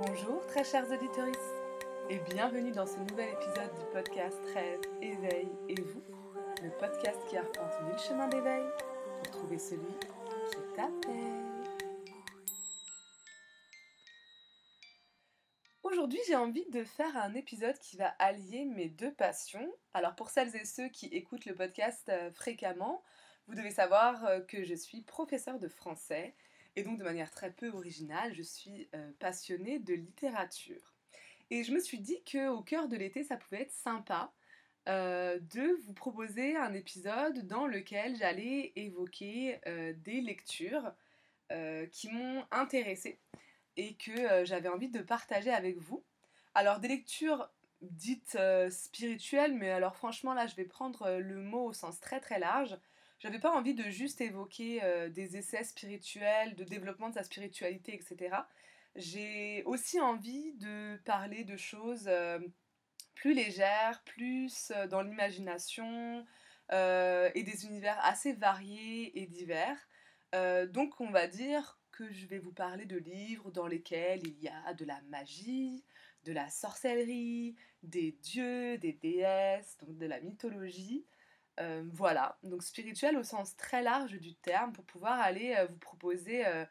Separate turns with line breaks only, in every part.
Bonjour très chers auditeurs et bienvenue dans ce nouvel épisode du podcast Rêve, Éveil et vous, le podcast qui arpente mille chemins d'éveil pour trouver celui qui t'appelle. Aujourd'hui j'ai envie de faire un épisode qui va allier mes deux passions. Alors pour celles et ceux qui écoutent le podcast euh, fréquemment, vous devez savoir euh, que je suis professeur de français et donc de manière très peu originale, je suis euh, passionnée de littérature. Et je me suis dit qu'au cœur de l'été, ça pouvait être sympa euh, de vous proposer un épisode dans lequel j'allais évoquer euh, des lectures qui m'ont intéressée et que j'avais envie de partager avec vous. Alors des lectures dites spirituelles, mais alors franchement là je vais prendre le mot au sens très très large. J'avais pas envie de juste évoquer euh, des essais spirituels, de développement de sa spiritualité, etc. J'ai aussi envie de parler de choses euh, plus légères, plus euh, dans l'imagination et des univers assez variés et divers. donc on va dire que je vais vous parler de livres dans lesquels il y a de la magie, de la sorcellerie, des dieux, des déesses, donc de la mythologie. Euh, voilà, donc spirituel au sens très large du terme pour pouvoir aller euh, vous proposer euh,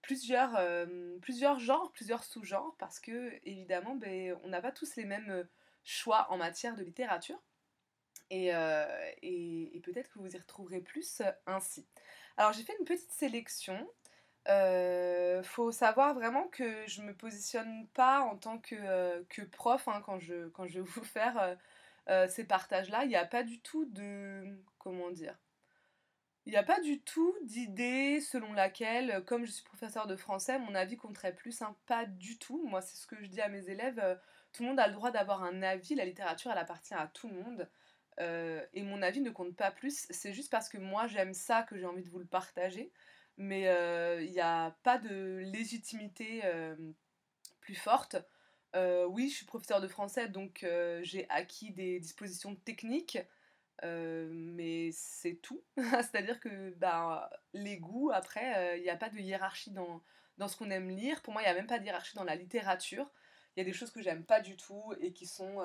plusieurs, genres, plusieurs sous-genres parce que évidemment ben, on n'a pas tous les mêmes choix en matière de littérature et, et, peut-être que vous y retrouverez plus ainsi. Alors j'ai fait une petite sélection. faut savoir vraiment que je me positionne pas en tant que, que prof hein, quand, je, quand je vais vous faire euh, ces partages-là, il n'y a pas du tout de... comment dire il n'y a pas du tout d'idée selon laquelle, comme je suis professeur de français, mon avis compterait plus. Hein. Pas du tout. Moi, c'est ce que je dis à mes élèves. Euh, tout le monde a le droit d'avoir un avis. La littérature, elle appartient à tout le monde. Euh, et mon avis ne compte pas plus. C'est juste parce que moi, j'aime ça que j'ai envie de vous le partager. Mais il n'y a pas de légitimité plus forte. Euh, oui, je suis professeur de français, donc euh, j'ai acquis des dispositions techniques, euh, mais c'est tout. C'est-à-dire que ben, les goûts, après, il n'y a pas de hiérarchie dans, dans ce qu'on aime lire. Pour moi, il n'y a même pas de hiérarchie dans la littérature. Il y a des choses que j'aime pas du tout et qui sont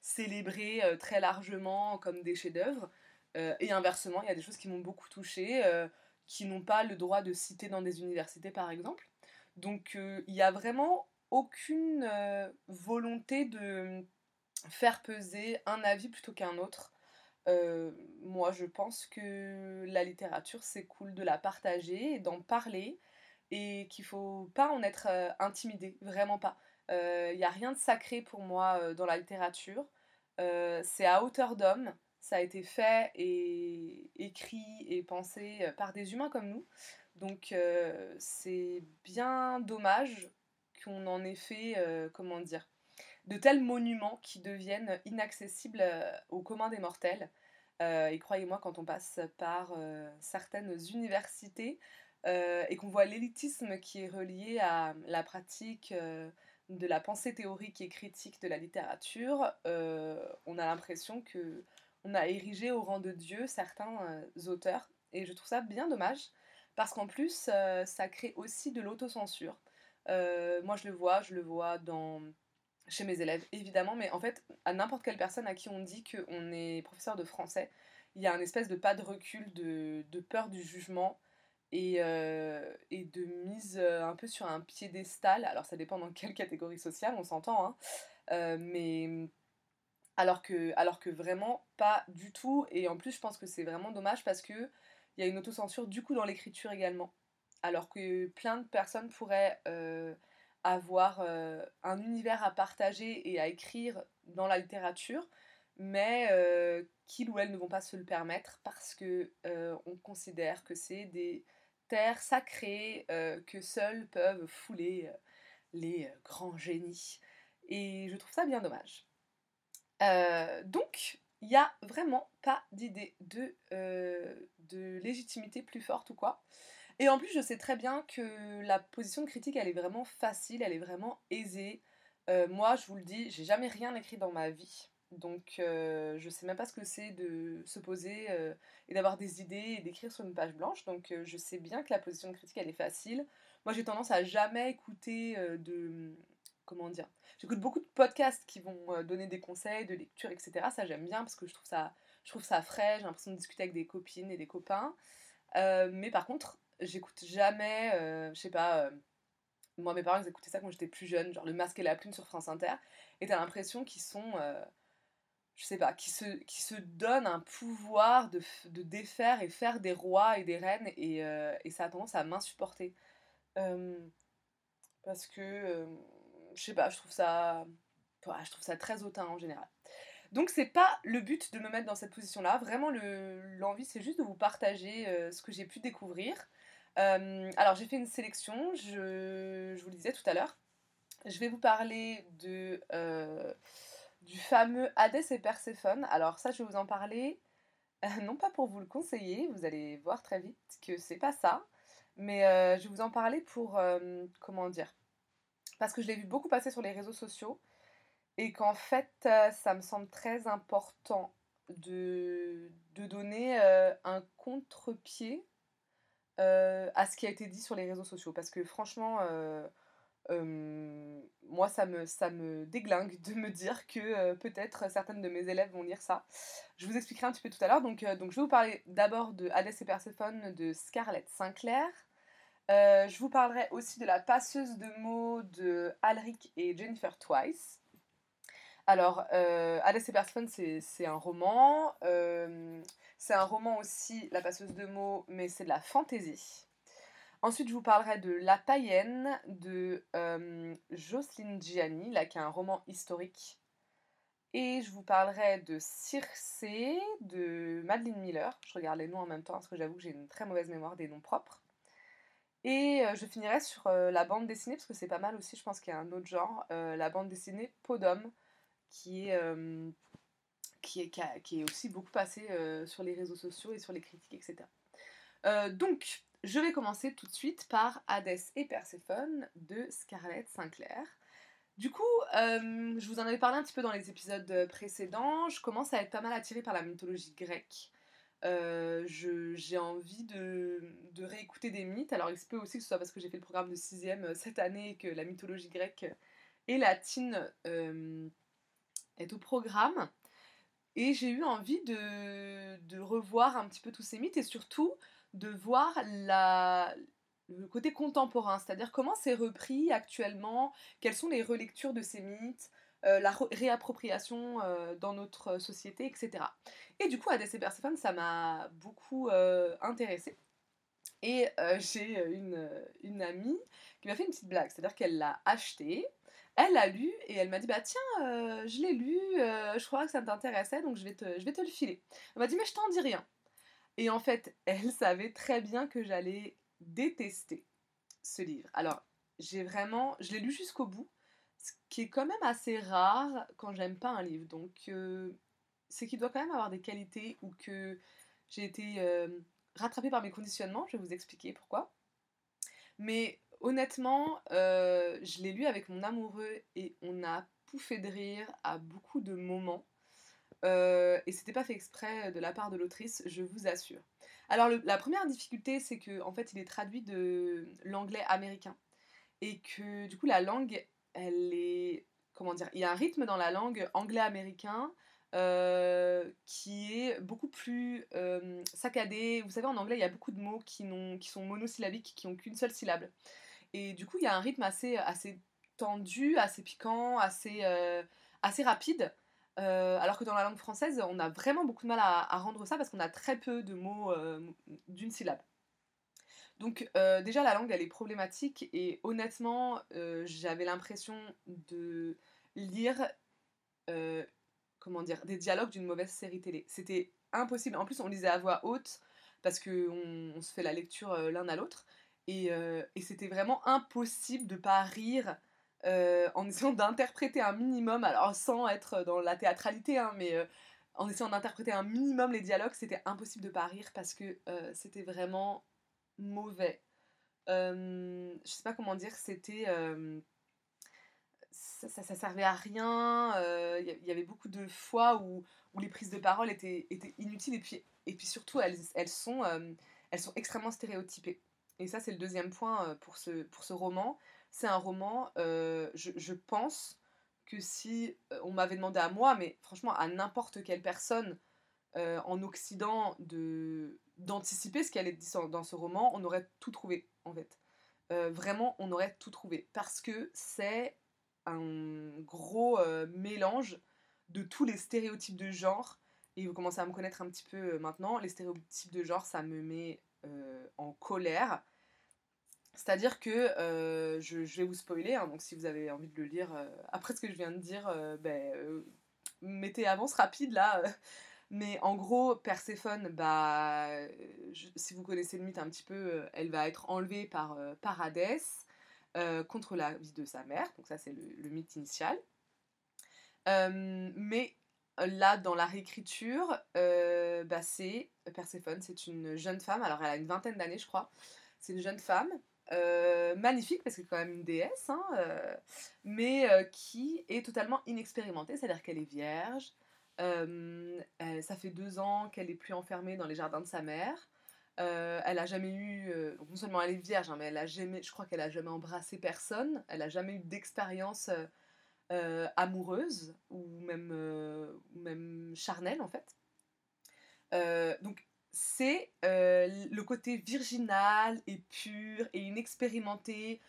célébrées très largement comme des chefs-d'œuvre. et inversement, il y a des choses qui m'ont beaucoup touchée, qui n'ont pas le droit de citer dans des universités, par exemple. Donc, il y a vraiment aucune euh, volonté de faire peser un avis plutôt qu'un autre. Euh, moi, je pense que la littérature, c'est cool de la partager et d'en parler et qu'il faut pas en être euh, intimidé, vraiment pas. Il n'y a rien de sacré pour moi dans la littérature. c'est à hauteur d'homme. Ça a été fait et écrit et pensé par des humains comme nous. Donc c'est bien dommage qu'on en ait fait, euh, comment dire, de tels monuments qui deviennent inaccessibles euh, aux communs des mortels. Euh, et croyez-moi, quand on passe par certaines universités et qu'on voit l'élitisme qui est relié à la pratique de la pensée théorique et critique de la littérature, on a l'impression que on a érigé au rang de Dieu certains auteurs. Et je trouve ça bien dommage, parce qu'en plus, ça crée aussi de l'autocensure. Euh, moi, je le vois, je le vois dans chez mes élèves, évidemment, mais en fait, à n'importe quelle personne à qui on dit qu'on est professeur de français, il y a un espèce de pas de recul, de, peur du jugement et, euh, de mise euh, un peu sur un piédestal. Alors, ça dépend dans quelle catégorie sociale, on s'entend, hein. mais alors que, alors que vraiment pas du tout. Et en plus, je pense que c'est vraiment dommage parce qu'il y a une autocensure du coup dans l'écriture également alors que plein de personnes pourraient euh, avoir euh, un univers à partager et à écrire dans la littérature, mais euh, qu'ils ou elles ne vont pas se le permettre parce que on considère que c'est des terres sacrées que seuls peuvent fouler les grands génies. Et je trouve ça bien dommage. donc, il n'y a vraiment pas d'idée de, de légitimité plus forte ou quoi. Et en plus, je sais très bien que la position de critique, elle est vraiment facile, elle est vraiment aisée. Euh, moi, je vous le dis, j'ai jamais rien écrit dans ma vie. Donc, euh, je sais même pas ce que c'est de se poser euh, et d'avoir des idées et d'écrire sur une page blanche. Donc, je sais bien que la position de critique, elle est facile. moi j'ai tendance à jamais écouter de comment dire j'écoute beaucoup de podcasts qui vont donner des conseils de lecture etc ça j'aime bien parce que je trouve ça je trouve ça frais j'ai l'impression de discuter avec des copines et des copains mais par contre j'écoute jamais je sais pas moi mes parents ils écoutaient ça quand j'étais plus jeune genre le masque et la plume sur France Inter et t'as l'impression qu'ils sont je sais pas, qui se, qui se donne un pouvoir de, de défaire et faire des rois et des reines, et, euh, et ça a tendance à m'insupporter. Euh, parce que, euh, je sais pas, je trouve ça, je trouve ça très hautain en général. Donc c'est pas le but de me mettre dans cette position-là, vraiment l'envie c'est juste de vous partager ce que j'ai pu découvrir. Alors j'ai fait une sélection, je, vous le disais tout à l'heure. Je vais vous parler de du fameux Hadès et Perséphone. Alors ça, je vais vous en parler, euh, non pas pour vous le conseiller, vous allez voir très vite que c'est pas ça, mais euh, je vais vous en parler pour, euh, comment dire, parce que je l'ai vu beaucoup passer sur les réseaux sociaux, et qu'en fait, ça me semble très important de donner un contre-pied à ce qui a été dit sur les réseaux sociaux, parce que franchement moi, ça me, ça me déglingue de me dire que peut-être certaines de mes élèves vont lire ça. Je vous expliquerai un petit peu tout à l'heure. Donc, donc, je vais vous parler d'abord de Hadès et Perséphone de Scarlett Sinclair. je vous parlerai aussi de La passeuse de mots de Alric et Jennifer Twice. Alors, euh, Hadès et Perséphone, c'est un roman. C'est un roman aussi, La passeuse de mots, mais c'est de la fantaisie. Ensuite, je vous parlerai de La païenne de euh, Jocelyne Gianni, là, qui est un roman historique. Et je vous parlerai de Circé de Madeleine Miller. Je regarde les noms en même temps parce que j'avoue que j'ai une très mauvaise mémoire des noms propres. Et euh, je finirai sur euh, la bande dessinée, parce que c'est pas mal aussi, je pense qu'il y a un autre genre, la bande dessinée d'homme, qui est, qui, est, aussi beaucoup passée sur les réseaux sociaux et sur les critiques, etc. donc, je vais commencer tout de suite par Hadès et Perséphone de Scarlett Sinclair. Du coup, euh, je vous en avais parlé un petit peu dans les épisodes précédents, je commence à être pas mal attirée par la mythologie grecque. Euh, j'ai envie de, réécouter des mythes, alors il se peut aussi que ce soit parce que j'ai fait le programme de 6ème euh, cette année et que la mythologie grecque et latine est au programme. Et j'ai eu envie de, revoir un petit peu tous ces mythes et surtout de voir le côté contemporain, c'est-à-dire comment c'est repris actuellement, quelles sont les relectures de ces mythes, euh, la réappropriation euh, dans notre société, etc. Et du coup, Hadès et Perséphone, ça m'a beaucoup euh, intéressée. Et j'ai une, une, amie qui m'a fait une petite blague, c'est-à-dire qu'elle l'a acheté, elle l'a lu et elle m'a dit bah tiens, je l'ai lu, je crois que ça t'intéressait, donc je vais, te, le filer. Elle m'a dit mais je t'en dis rien. Et en fait, elle savait très bien que j'allais détester ce livre. Alors, j'ai vraiment, je l'ai lu jusqu'au bout, ce qui est quand même assez rare quand j'aime pas un livre. Donc, euh, c'est qu'il doit quand même avoir des qualités ou que j'ai été euh, rattrapée par mes conditionnements. Je vais vous expliquer pourquoi. Mais honnêtement, euh, je l'ai lu avec mon amoureux et on a pouffé de rire à beaucoup de moments. Euh, et c'était pas fait exprès de la part de l'autrice, je vous assure. Alors la première difficulté, c'est que en fait, il est traduit de l'anglais américain et que du coup la langue, elle est comment dire, il y a un rythme dans la langue anglais-américain euh, qui est beaucoup plus euh, saccadé. Vous savez, en anglais, il y a beaucoup de mots qui, qui sont monosyllabiques, qui n'ont qu'une seule syllabe. Et du coup, il y a un rythme assez, assez tendu, assez piquant, assez, assez rapide. Euh, alors que dans la langue française, on a vraiment beaucoup de mal à, rendre ça parce qu'on a très peu de mots euh, d'une syllabe. Donc euh, déjà la langue elle est problématique et honnêtement j'avais l'impression de lire comment dire des dialogues d'une mauvaise série télé. C'était impossible. En plus on lisait à voix haute parce qu'on on se fait la lecture l'un à l'autre et, et c'était vraiment impossible de pas rire euh, en essayant d'interpréter un minimum, alors sans être dans la théâtralité, hein, mais euh, en essayant d'interpréter un minimum les dialogues, c'était impossible de pas rire parce que euh, c'était vraiment mauvais. je sais pas comment dire, c'était. Ça, servait à rien. Il y, avait beaucoup de fois où, les prises de parole étaient, inutiles et puis, et puis surtout elles, sont, elles sont extrêmement stéréotypées. Et ça c'est le deuxième point pour ce, pour ce roman, c'est un roman, je, je, pense que si on m'avait demandé à moi, mais franchement à n'importe quelle personne en Occident de d'anticiper ce qui allait être dans ce roman, on aurait tout trouvé en fait. vraiment, on aurait tout trouvé parce que c'est un gros mélange de tous les stéréotypes de genre. Et vous commencez à me connaître un petit peu maintenant. Les stéréotypes de genre, ça me met en colère. C'est-à-dire que je, vais vous spoiler, hein, donc si vous avez envie de le lire après ce que je viens de dire, ben, mettez avance rapide là. Mais en gros, Perséphone, bah, si vous connaissez le mythe un petit peu, elle va être enlevée par, par Hadès contre la vie de sa mère. Donc ça, c'est le, mythe initial. mais là, dans la réécriture, bah, c'est Perséphone, c'est une jeune femme. Alors, elle a une vingtaine d'années, je crois. C'est une jeune femme magnifique parce que c'est quand même une déesse, hein, mais qui est totalement inexpérimentée, c'est-à-dire qu'elle est vierge, ça fait deux ans qu'elle est plus enfermée dans les jardins de sa mère. elle a jamais eu, non seulement elle est vierge, hein, mais elle a jamais, je crois qu'elle a jamais embrassé personne. Elle a jamais eu d'expérience amoureuse ou même, même charnelle en fait. donc c'est le côté virginal et pur et inexpérimenté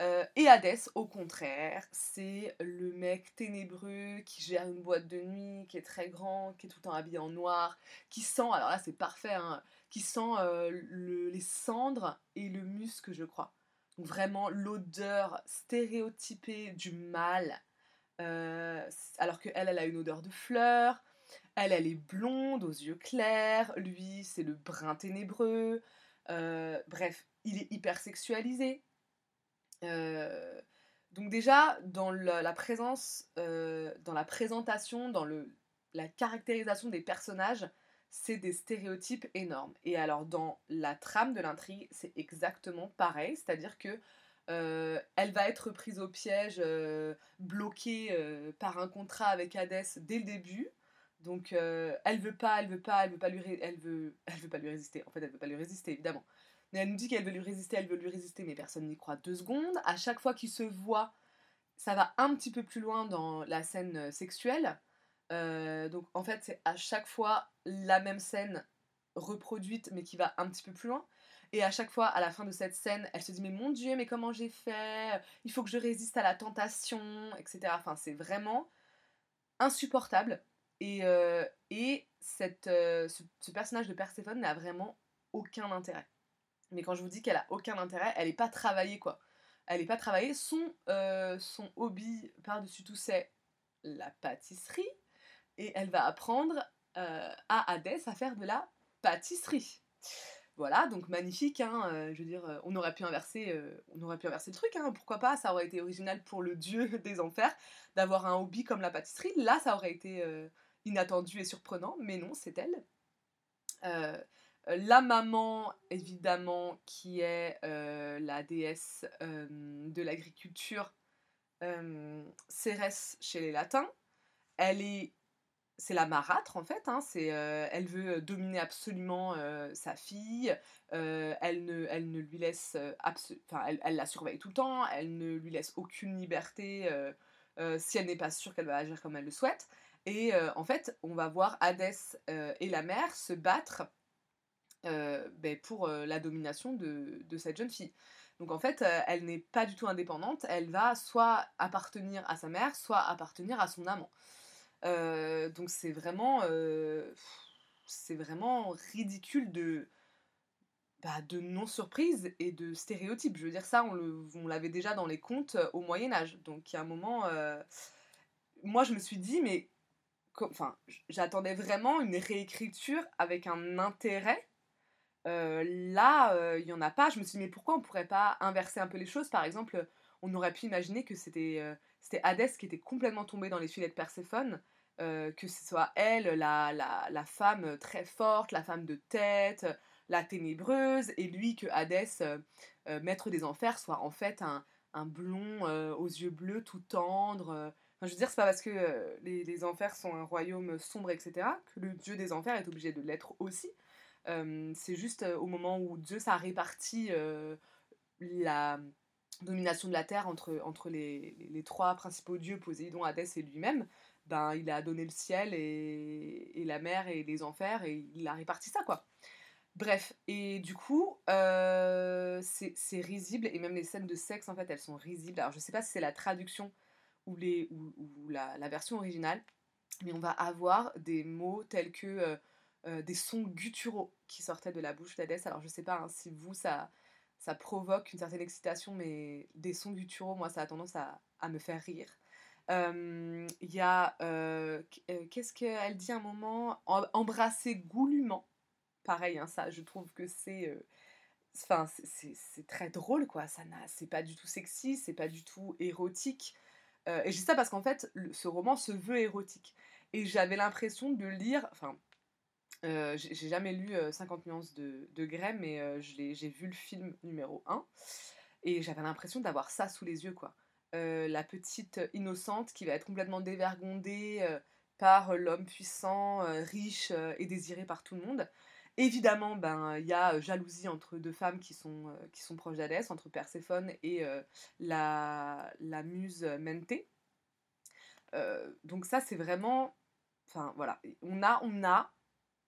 euh, et Hadès, au contraire, c'est le mec ténébreux qui gère une boîte de nuit, qui est très grand, qui est tout le temps habillé en noir, qui sent, alors là c'est parfait, hein, qui sent euh, les cendres et le musc, je crois. Donc vraiment l'odeur stéréotypée du mal. Euh, alors que elle, elle a une odeur de fleurs. Elle, elle est blonde, aux yeux clairs. Lui, c'est le brun ténébreux. bref, il est hyper sexualisé. Euh, donc déjà, dans la, présence, euh, dans la présentation, dans la caractérisation des personnages, c'est des stéréotypes énormes. Et alors dans la trame de l'intrigue, c'est exactement pareil, c'est-à-dire que euh, elle va être prise au piège, bloquée par un contrat avec Hades dès le début. Donc elle veut pas, elle veut pas, elle veut pas lui, elle veut, veut pas lui résister. En fait, elle veut pas lui résister évidemment. Mais elle nous dit qu'elle veut lui résister, elle veut lui résister, mais personne n'y croit deux secondes. À chaque fois qu'ils se voient, ça va un petit peu plus loin dans la scène euh, sexuelle. Euh, donc en fait, c'est à chaque fois la même scène reproduite, mais qui va un petit peu plus loin. Et à chaque fois, à la fin de cette scène, elle se dit Mais mon Dieu, mais comment j'ai fait? Il faut que je résiste à la tentation, etc. Enfin, c'est vraiment insupportable. Et, euh, et cette, ce, ce personnage de Perséphone n'a vraiment aucun intérêt. Mais quand je vous dis qu'elle a aucun intérêt, elle n'est pas travaillée quoi. Elle n'est pas travaillée. Son, euh, son hobby par-dessus tout, c'est la pâtisserie. Et elle va apprendre euh, à Hadès à faire de la pâtisserie. Voilà, donc magnifique, hein, euh, je veux dire, on aurait pu inverser, on aurait pu inverser le truc, hein, pourquoi pas, ça aurait été original pour le dieu des enfers d'avoir un hobby comme la pâtisserie, là ça aurait été inattendu et surprenant, mais non, c'est elle. Euh, la maman, évidemment, qui est euh, la déesse euh, de l'agriculture, Cérès chez les Latins. Elle est, c'est la marâtre en fait. Hein, elle veut dominer absolument sa fille. elle ne, elle ne lui laisse, enfin, elle, la surveille tout le temps. Elle ne lui laisse aucune liberté si elle n'est pas sûre qu'elle va agir comme elle le souhaite. Et en fait, on va voir Hadès et la mère se battre euh, ben, pour euh, la domination de, cette jeune fille. Donc en fait, euh, elle n'est pas du tout indépendante, elle va soit appartenir à sa mère, soit appartenir à son amant. donc c'est vraiment, c'est vraiment ridicule de, bah, de non-surprise et de stéréotypes. Je veux dire, ça, on l'avait déjà dans les contes au Moyen Âge. Donc il y a un moment, moi je me suis dit, mais enfin, j'attendais vraiment une réécriture avec un intérêt euh, là, euh, il n'y en a pas. Je me suis dit, mais pourquoi on ne pourrait pas inverser un peu les choses? Par exemple, on aurait pu imaginer que c'était euh, Hadès qui était complètement tombé dans les filets de Perséphone, que ce soit elle, la, la, la, femme très forte, la femme de tête, la ténébreuse, et lui que Hadès, maître des enfers, soit en fait un, un blond aux yeux bleus tout tendre. Je veux dire, c'est pas parce que les, les, enfers sont un royaume sombre, etc., que le dieu des enfers est obligé de l'être aussi. c'est juste au moment où Zeus a réparti la domination de la terre entre, entre les, les, trois principaux dieux, Poséidon, Hadès et lui-même, ben, il a donné le ciel et, et, la mer et les enfers et il a réparti ça, quoi. Bref, et du coup, euh, c'est risible, et même les scènes de sexe, en fait, elles sont risibles. Alors, je sais pas si c'est la traduction ou, la, version originale, mais on va avoir des mots tels que euh, euh, des sons gutturaux qui sortaient de la bouche d'Hadès. Alors, je sais pas hein, si vous, ça, ça provoque une certaine excitation, mais des sons gutturaux, moi, ça a tendance à, à me faire rire. Il y a. Qu'est-ce qu'elle dit un moment? Embrasser goulûment pareil, hein, ça, je trouve que c'est. Euh, enfin, c'est très drôle, quoi. Ça c'est pas du tout sexy, c'est pas du tout érotique. Euh, et je dis ça parce qu'en fait, ce roman se veut érotique. Et j'avais l'impression de lire. Enfin, euh, j'ai jamais lu 50 nuances de, de Grey, mais j'ai vu le film numéro 1. Et j'avais l'impression d'avoir ça sous les yeux, quoi. la petite innocente qui va être complètement dévergondée par l'homme puissant, riche et désiré par tout le monde. Évidemment, ben il y a jalousie entre deux femmes qui sont, qui sont proches d'Hadès, entre Perséphone et la, la muse Menté. donc ça, c'est vraiment... Enfin, voilà. On a, on a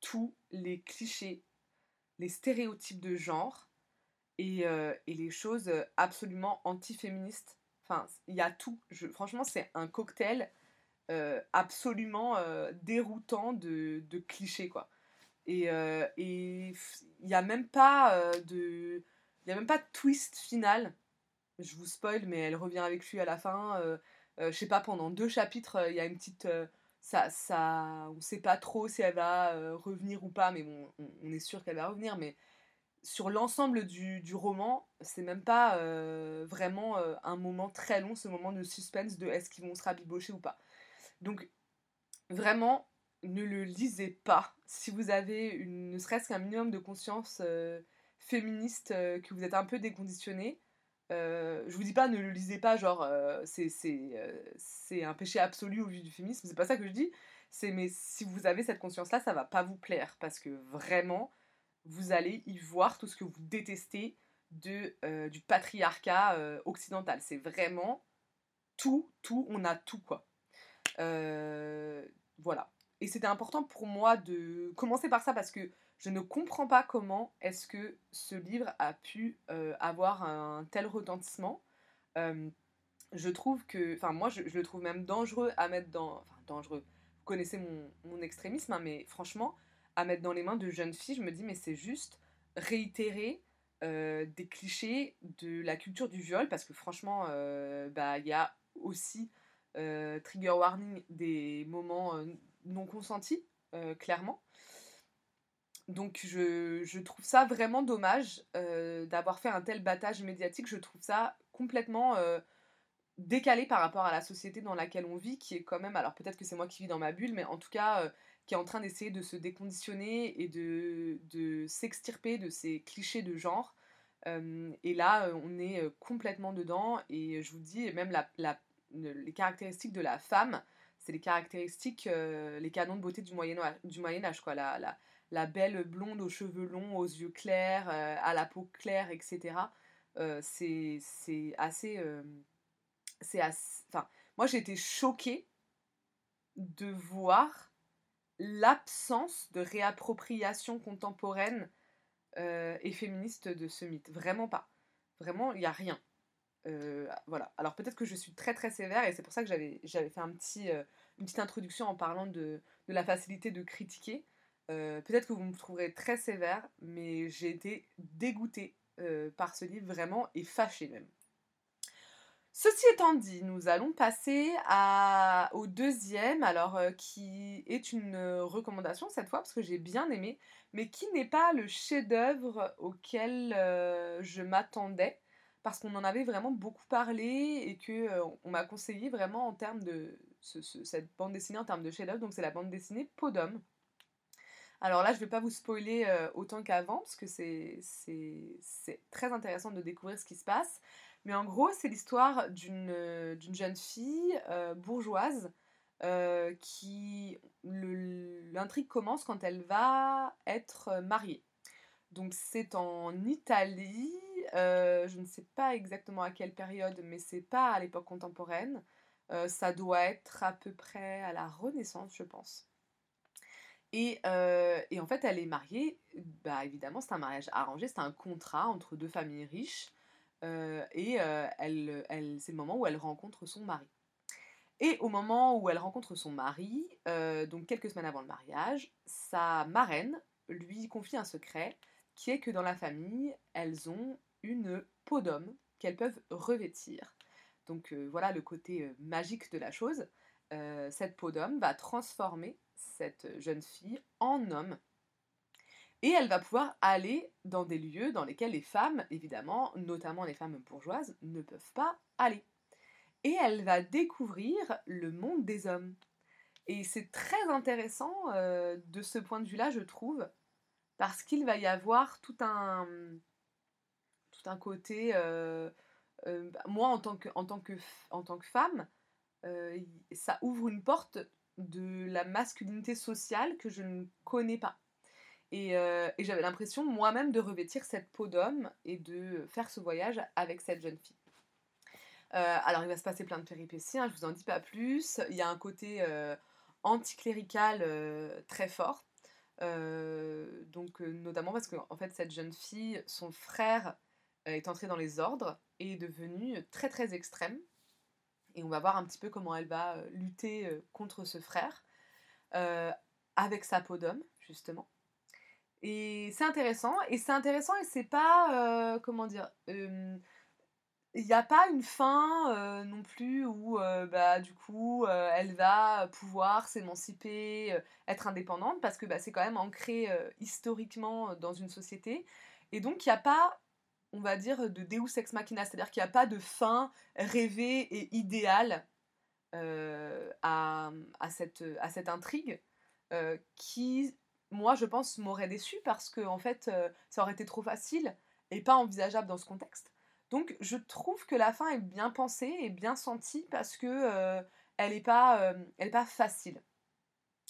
tous les clichés, les stéréotypes de genre et, et les choses absolument antiféministes. Enfin, il y a tout. Franchement, c'est un cocktail absolument déroutant de, de clichés, quoi. Et euh, il n'y a même pas euh, de. Il a même pas de twist final. Je vous spoil, mais elle revient avec lui à la fin. Euh, je sais pas, pendant deux chapitres, il y a une petite. ça, ça, on sait pas trop si elle va revenir ou pas, mais bon, on, est sûr qu'elle va revenir. Mais sur l'ensemble du, du, roman, c'est même pas vraiment un moment très long, ce moment de suspense de est-ce qu'ils vont se rabibocher ou pas. Donc, vraiment, ne le lisez pas si vous avez une, ne serait-ce qu'un minimum de conscience euh, féministe, euh, que vous êtes un peu déconditionné. Euh, je vous dis pas ne le lisez pas, genre euh, c'est un péché absolu au vu du féminisme, c'est pas ça que je dis. C'est mais si vous avez cette conscience-là, ça va pas vous plaire parce que vraiment, vous allez y voir tout ce que vous détestez de, du patriarcat occidental. C'est vraiment tout, tout, on a tout quoi. voilà. Et c'était important pour moi de commencer par ça parce que je ne comprends pas comment est-ce que ce livre a pu euh, avoir un tel retentissement. Euh, je trouve que, enfin moi je, le trouve même dangereux à mettre dans, enfin dangereux. Vous connaissez mon, mon extrémisme, hein, mais franchement à mettre dans les mains de jeunes filles, je me dis mais c'est juste réitérer euh, des clichés de la culture du viol parce que franchement bah il y a aussi trigger warning des moments non consentis, euh, clairement. Donc je, trouve ça vraiment dommage euh, d'avoir fait un tel battage médiatique. Je trouve ça complètement euh, décalé par rapport à la société dans laquelle on vit, qui est quand même, alors peut-être que c'est moi qui vis dans ma bulle, mais en tout cas qui est en train d'essayer de se déconditionner et de, s'extirper de ces clichés de genre. et là, on est complètement dedans. Et je vous dis, même les caractéristiques de la femme c'est les caractéristiques, euh, les canons de beauté du Moyen Âge, du Moyen -Âge quoi. La, belle blonde aux cheveux longs, aux yeux clairs, euh, à la peau claire, etc. Euh, c'est assez... c'est. Enfin, moi j'ai été choquée de voir l'absence de réappropriation contemporaine et féministe de ce mythe. Vraiment pas. Vraiment, il n'y a rien. Voilà. Alors peut-être que je suis très très sévère et c'est pour ça que j'avais fait petit, une petite introduction en parlant de, la facilité de critiquer. Euh, peut-être que vous me trouverez très sévère, mais j'ai été dégoûtée euh, par ce livre vraiment et fâchée même. Ceci étant dit, nous allons passer au deuxième, alors euh, qui est une recommandation cette fois parce que j'ai bien aimé, mais qui n'est pas le chef-d'œuvre auquel je m'attendais parce qu'on en avait vraiment beaucoup parlé et que on m'a conseillé vraiment en termes de, cette bande dessinée en termes de chef-d'œuvre. Donc c'est la bande dessinée d'homme. Alors là, je ne vais pas vous spoiler euh, autant qu'avant, parce que c'est très intéressant de découvrir ce qui se passe. Mais en gros, c'est l'histoire d'une jeune fille euh, bourgeoise euh, qui... L'intrigue commence quand elle va être mariée. donc c'est en Italie, je ne sais pas exactement à quelle période, mais c'est pas à l'époque contemporaine. ça doit être à peu près à la Renaissance, je pense. Et, et, en fait, elle est mariée, bah évidemment, c'est un mariage arrangé, c'est un contrat entre deux familles riches. et c'est le moment où elle rencontre son mari. Et au moment où elle rencontre son mari, donc quelques semaines avant le mariage, sa marraine lui confie un secret qui est que dans la famille, elles ont une peau d'homme qu'elles peuvent revêtir. Donc voilà le côté magique de la chose. cette peau d'homme va transformer cette jeune fille en homme. Et elle va pouvoir aller dans des lieux dans lesquels les femmes, évidemment, notamment les femmes bourgeoises, ne peuvent pas aller. Et elle va découvrir le monde des hommes. Et c'est très intéressant euh, de ce point de vue-là, je trouve, parce qu'il va y avoir tout un, un côté... Euh, euh, moi, en tant que, en tant que, en tant que femme, ça ouvre une porte de la masculinité sociale que je ne connais pas. Et, euh, j'avais l'impression moi-même de revêtir cette peau d'homme et de faire ce voyage avec cette jeune fille. Euh, alors il va se passer plein de péripéties, hein, je vous en dis pas plus. Il y a un côté euh, anticlérical très fort. donc notamment parce que en fait cette jeune fille, son frère est entré dans les ordres et est devenu très très extrême et on va voir un petit peu comment elle va euh, lutter euh, contre ce frère euh, avec sa peau d'homme, justement. Et c'est intéressant, et c'est intéressant, et c'est pas, comment dire, il n'y a pas une fin non plus où, bah, du coup, elle va pouvoir s'émanciper, être indépendante, parce que bah, c'est quand même ancré historiquement dans une société. Et donc, il n'y a pas on va dire, de Deus Ex Machina, c'est-à-dire qu'il n'y a pas de fin rêvée et idéale euh, à, cette, intrigue euh, qui, moi, je pense, m'aurait déçu parce que, en fait, euh, ça aurait été trop facile et pas envisageable dans ce contexte. Donc, je trouve que la fin est bien pensée et bien sentie parce que elle n'est pas facile.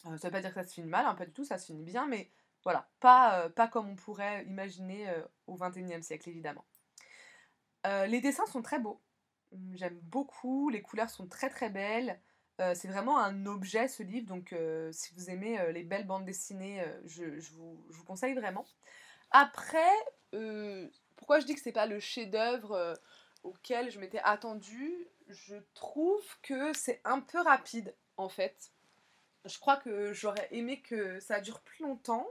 ça ne veut pas dire que ça se finit mal, hein, pas du tout, ça se finit bien, mais voilà, pas, euh, pas comme on pourrait imaginer euh, au XXIe siècle, évidemment. Euh, les dessins sont très beaux. J'aime beaucoup, les couleurs sont très très belles. c'est vraiment un objet ce livre, donc si vous aimez les belles bandes dessinées, je, vous, je, vous, conseille vraiment. Après, pourquoi je dis que c'est pas le chef-d'œuvre auquel je m'étais attendue? Je trouve que c'est un peu rapide en fait. Je crois que j'aurais aimé que ça dure plus longtemps.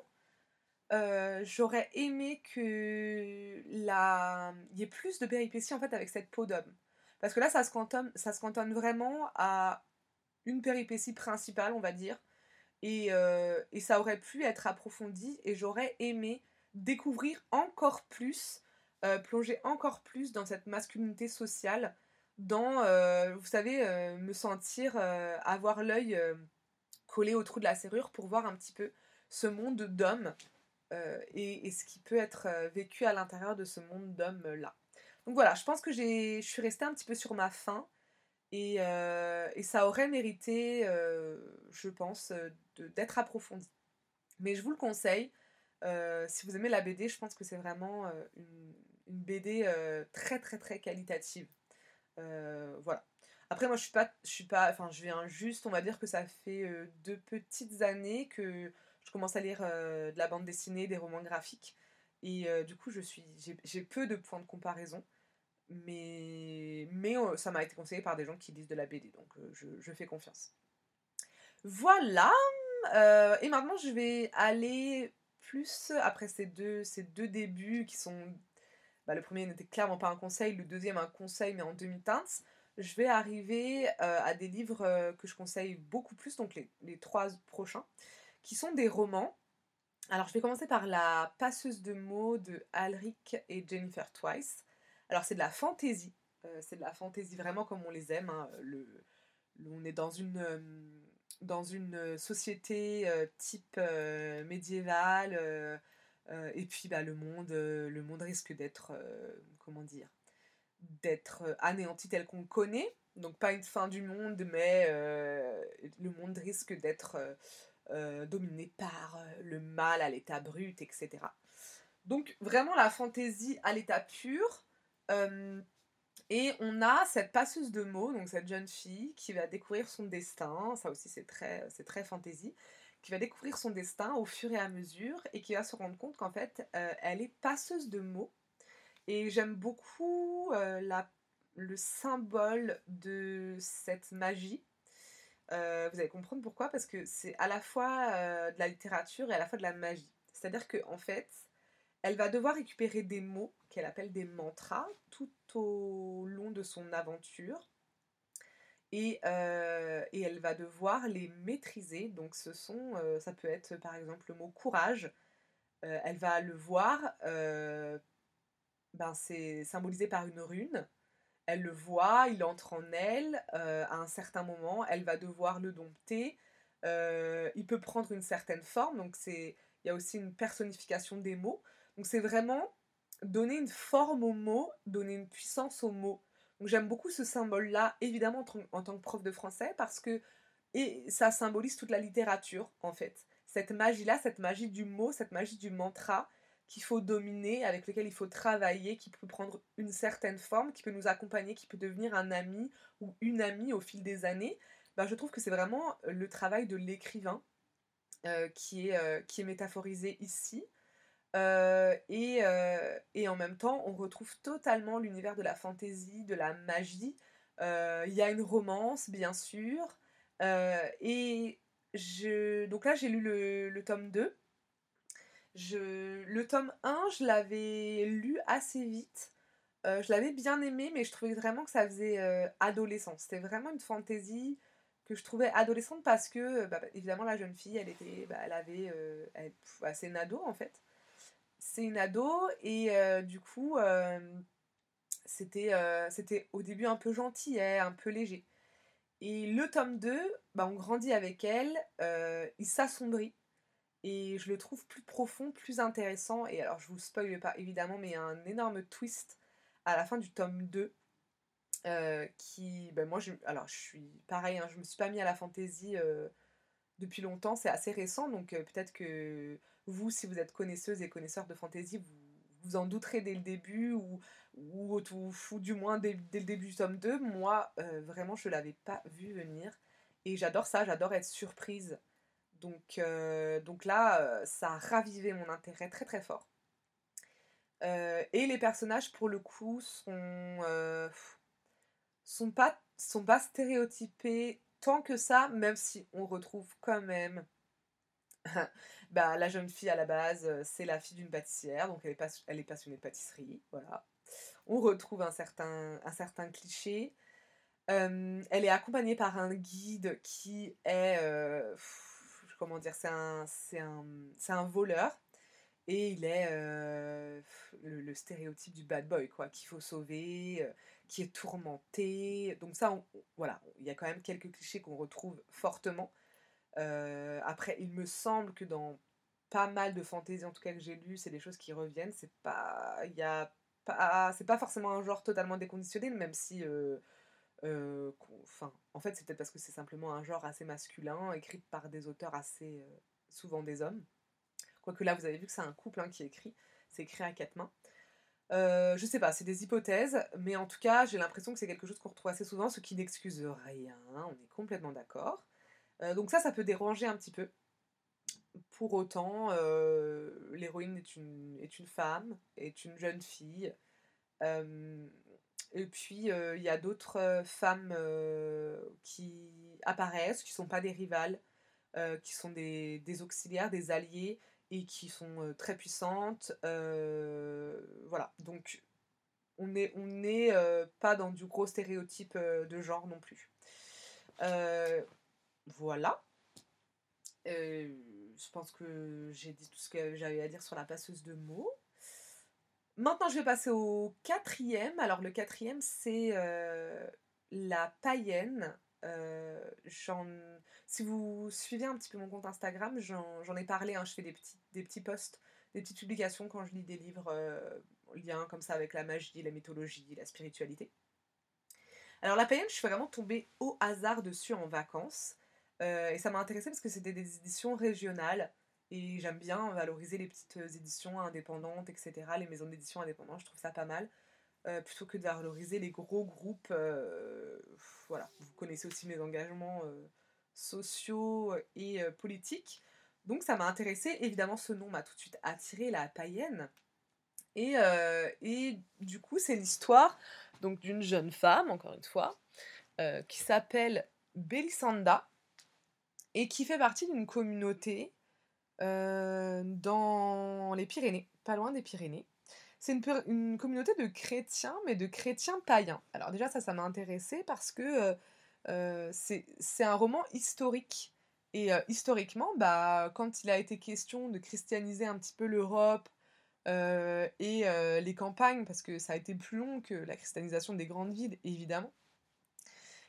J'aurais aimé que la... il y ait plus de péripéties en fait avec cette peau d'homme. Parce que là, ça se, cantonne, ça se cantonne vraiment à une péripétie principale, on va dire. Et, et ça aurait pu être approfondi et j'aurais aimé découvrir encore plus, plonger encore plus dans cette masculinité sociale, dans, vous savez, me sentir, avoir l'œil collé au trou de la serrure pour voir un petit peu ce monde d'hommes euh, et, ce qui peut être euh, vécu à l'intérieur de ce monde d'hommes-là. Donc voilà, je pense que je suis restée un petit peu sur ma faim et, euh, et ça aurait mérité, je pense, d'être approfondi. Mais je vous le conseille, si vous aimez la BD, je pense que c'est vraiment une, une, BD très très très qualitative. voilà. Après, moi, je suis pas, je suis pas, enfin, je viens juste, on va dire que ça fait deux petites années que je commence à lire euh, de la bande dessinée, des romans graphiques. Et euh, du coup, je suis, j'ai peu de points de comparaison. Mais, mais euh, ça m'a été conseillé par des gens qui lisent de la BD. Donc je, fais confiance. Voilà. et maintenant, je vais aller plus après ces deux, ces deux débuts qui sont. Bah, le premier n'était clairement pas un conseil, le deuxième un conseil mais en demi-teinte. Je vais arriver à des livres que je conseille beaucoup plus, donc les, les trois prochains qui sont des romans. Alors je vais commencer par La passeuse de mots de Alric et Jennifer Twice. Alors c'est de la fantaisie, euh, c'est de la fantaisie vraiment comme on les aime. Hein. Le, on est dans une, euh, dans une société euh, type médiévale et puis bah, le, monde, le monde risque d'être, comment dire, d'être anéanti tel qu'on le connaît. Donc pas une fin du monde, mais le monde risque d'être euh, dominé par euh, le mal à l'état brut, etc. Donc vraiment la fantaisie à l'état pur. Euh, et on a cette passeuse de mots, donc cette jeune fille qui va découvrir son destin, ça aussi c'est très, très fantaisie, qui va découvrir son destin au fur et à mesure et qui va se rendre compte qu'en fait elle est passeuse de mots. Et j'aime beaucoup la, le symbole de cette magie. Euh, vous allez comprendre pourquoi, parce que c'est à la fois de la littérature et à la fois de la magie. C'est-à-dire qu'en en fait, elle va devoir récupérer des mots qu'elle appelle des mantras tout au long de son aventure. Et, euh, elle va devoir les maîtriser. Donc ce sont, euh, ça peut être par exemple le mot courage. Euh, elle va le voir, ben c'est symbolisé par une rune. Elle le voit, il entre en elle. à un certain moment, elle va devoir le dompter. il peut prendre une certaine forme. Donc c'est, il y a aussi une personnification des mots. Donc c'est vraiment donner une forme aux mots, donner une puissance aux mots. Donc j'aime beaucoup ce symbole-là, évidemment en, tant que prof de français, parce que et ça symbolise toute la littérature, en fait. Cette magie-là, cette magie du mot, cette magie du mantra qu'il faut dominer, avec lequel il faut travailler, qui peut prendre une certaine forme, qui peut nous accompagner, qui peut devenir un ami ou une amie au fil des années, ben, je trouve que c'est vraiment le travail de l'écrivain euh, qui, est, euh, qui est métaphorisé ici. Euh, et, euh, en même temps, on retrouve totalement l'univers de la fantaisie, de la magie. Euh, il y a une romance, bien sûr. et je... donc là, j'ai lu le, le, tome 2. Je... Le tome 1, je l'avais lu assez vite. je l'avais bien aimé, mais je trouvais vraiment que ça faisait adolescent. C'était vraiment une fantaisie que je trouvais adolescente parce que, bah, évidemment, la jeune fille, elle était, bah, elle avait, elle, bah, c'est une ado en fait c'est une ado et euh, du coup euh, c'était euh, c'était au début un peu gentil, un peu léger. Et le tome 2, bah, on grandit avec elle, il s'assombrit et je le trouve plus profond, plus intéressant. Et alors je vous spoil pas évidemment, mais il y a un énorme twist à la fin du tome 2. qui, ben moi, je, alors je suis pareil, hein, je me suis pas mis à la fantaisie depuis longtemps, c'est assez récent, donc peut-être que vous, si vous êtes connaisseuse et connaisseur de fantasy, vous vous en douterez dès le début ou, ou, ou, du moins dès, le début du tome 2. Moi, euh, vraiment, je l'avais pas vu venir. Et j'adore ça, j'adore être surprise. Donc, euh, donc là, euh, ça a ravivé mon intérêt très très fort. et les personnages, pour le coup, sont, sont, pas, stéréotypés tant que ça, même si on retrouve quand même bah, la jeune fille à la base, euh, c'est la fille d'une pâtissière, donc elle est, elle est passionnée de pâtisserie, voilà. On retrouve un certain, cliché. Euh, elle est accompagnée par un guide qui est, euh, comment dire, c'est un, un, un, voleur. Et il est le, stéréotype du bad boy, quoi, qu'il faut sauver, qui est tourmenté. Donc ça, voilà, il y a quand même quelques clichés qu'on retrouve fortement. Euh, après, il me semble que dans pas mal de fantasy, en tout cas que j'ai lu, c'est des choses qui reviennent. C'est pas, c'est pas forcément un genre totalement déconditionné, même si, euh, euh, enfin, en fait, c'est peut-être parce que c'est simplement un genre assez masculin, écrit par des auteurs assez souvent des hommes. Quoique là, vous avez vu que c'est un couple hein, qui écrit, c'est écrit à quatre mains. je sais pas, c'est des hypothèses, mais en tout cas, j'ai l'impression que c'est quelque chose qu'on retrouve assez souvent, ce qui n'excuse rien, on est complètement d'accord. Euh, donc ça, ça peut déranger un petit peu. Pour autant, euh, l'héroïne est une, est une femme, est une jeune fille. Euh, et puis, il y a d'autres femmes qui apparaissent, qui ne sont pas des rivales, qui sont des, des, auxiliaires, des alliés, et qui sont très puissantes. voilà, donc on n'est on pas dans du gros stéréotype de genre non plus. Voilà. Euh, je pense que j'ai dit tout ce que j'avais à dire sur la passeuse de mots. Maintenant, je vais passer au quatrième. Alors, le quatrième, c'est euh, la païenne. Euh, si vous suivez un petit peu mon compte Instagram, j'en ai parlé. Hein. je fais des petits, posts, des petites publications quand je lis des livres liens comme ça avec la magie, la mythologie, la spiritualité. Alors, la païenne, je suis vraiment tombée au hasard dessus en vacances. Euh, et ça m'a intéressé parce que c'était des éditions régionales. Et j'aime bien valoriser les petites éditions indépendantes, etc., les maisons d'édition indépendantes, je trouve ça pas mal. plutôt que de valoriser les gros groupes. voilà, vous connaissez aussi mes engagements sociaux et politiques. Donc ça m'a intéressé. Évidemment, ce nom m'a tout de suite attiré, la païenne. Et, et du coup, c'est l'histoire d'une jeune femme, encore une fois, qui s'appelle Belisanda et qui fait partie d'une communauté euh, dans les Pyrénées, pas loin des Pyrénées. C'est une, communauté de chrétiens, mais de chrétiens païens. Alors déjà, ça, ça m'a intéressé parce que euh, euh, c'est un roman historique. Et historiquement, bah, quand il a été question de christianiser un petit peu l'Europe et les campagnes, parce que ça a été plus long que la christianisation des grandes villes, évidemment,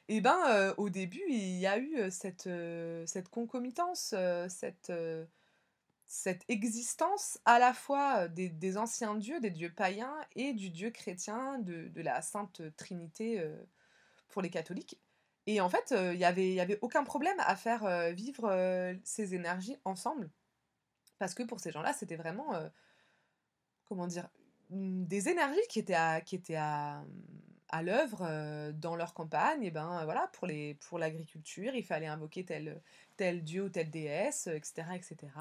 et ben au début, il y a eu cette concomitance, cette, cette existence à la fois des, anciens dieux, des dieux païens et du dieu chrétien, de, la Sainte Trinité pour les catholiques. Et en fait, il n'y avait, y avait aucun problème à faire vivre ces énergies ensemble. Parce que pour ces gens-là, c'était vraiment, comment dire, des énergies qui étaient à, à, à l'œuvre dans leur campagne, et ben voilà, pour, les, pour l'agriculture, il fallait invoquer tel, tel dieu ou telle déesse, etc., etc.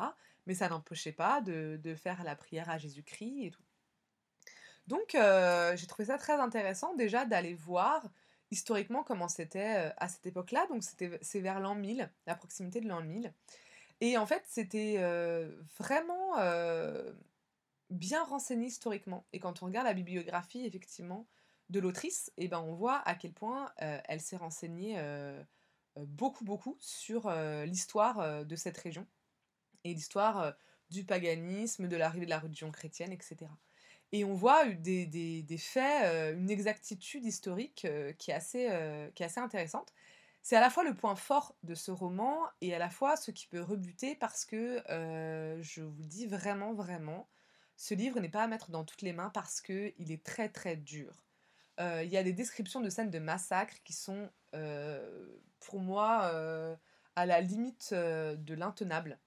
Mais ça n'empêchait pas de, faire la prière à Jésus-Christ et tout. Donc j'ai trouvé ça très intéressant déjà d'aller voir historiquement comment c'était à cette époque-là. Donc c'était, c'est vers l'an 1000, la proximité de l'an 1000. Et en fait, c'était vraiment bien renseigné historiquement. Et quand on regarde la bibliographie, effectivement, de l'autrice, eh ben on voit à quel point euh, elle s'est renseignée euh, euh, beaucoup, beaucoup sur l'histoire de cette région l'histoire du paganisme, de l'arrivée de la religion chrétienne, etc. Et on voit des, des, des faits, une exactitude historique qui, est assez, qui est assez intéressante. C'est à la fois le point fort de ce roman et à la fois ce qui peut rebuter parce que, je vous dis vraiment, vraiment, ce livre n'est pas à mettre dans toutes les mains parce qu'il est très très dur. Euh, il y a des descriptions de scènes de massacre qui sont, euh, pour moi, euh, à la limite de l'intenable.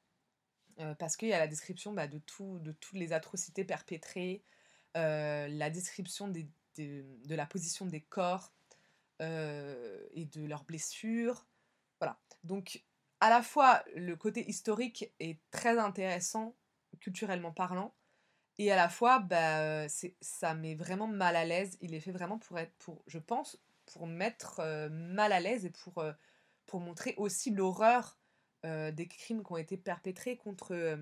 Parce qu'il y a la description bah, de, tout, de toutes les atrocités perpétrées, la description des, de la position des corps et de leurs blessures. Voilà. Donc, à la fois, le côté historique est très intéressant, culturellement parlant, et à la fois, bah, ça met vraiment mal à l'aise. Il est fait vraiment pour être, pour, je pense, pour mettre euh, mal à l'aise et pour, euh, pour montrer aussi l'horreur euh, des crimes qui ont été perpétrés contre,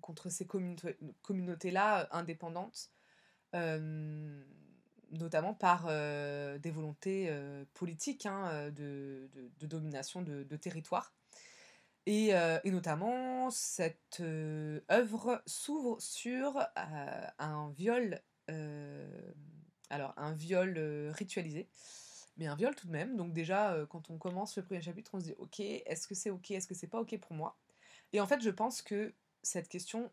contre ces communautés-là indépendantes, notamment par des volontés politiques hein, de, domination de, territoire. Euh, et, notamment, cette euh, œuvre s'ouvre sur euh, un viol, alors un viol ritualisé, mais un viol tout de même. Donc déjà, quand on commence le premier chapitre, on se dit, ok, est-ce que c'est ok, est-ce que c'est pas ok pour moi? Et en fait, je pense que cette question,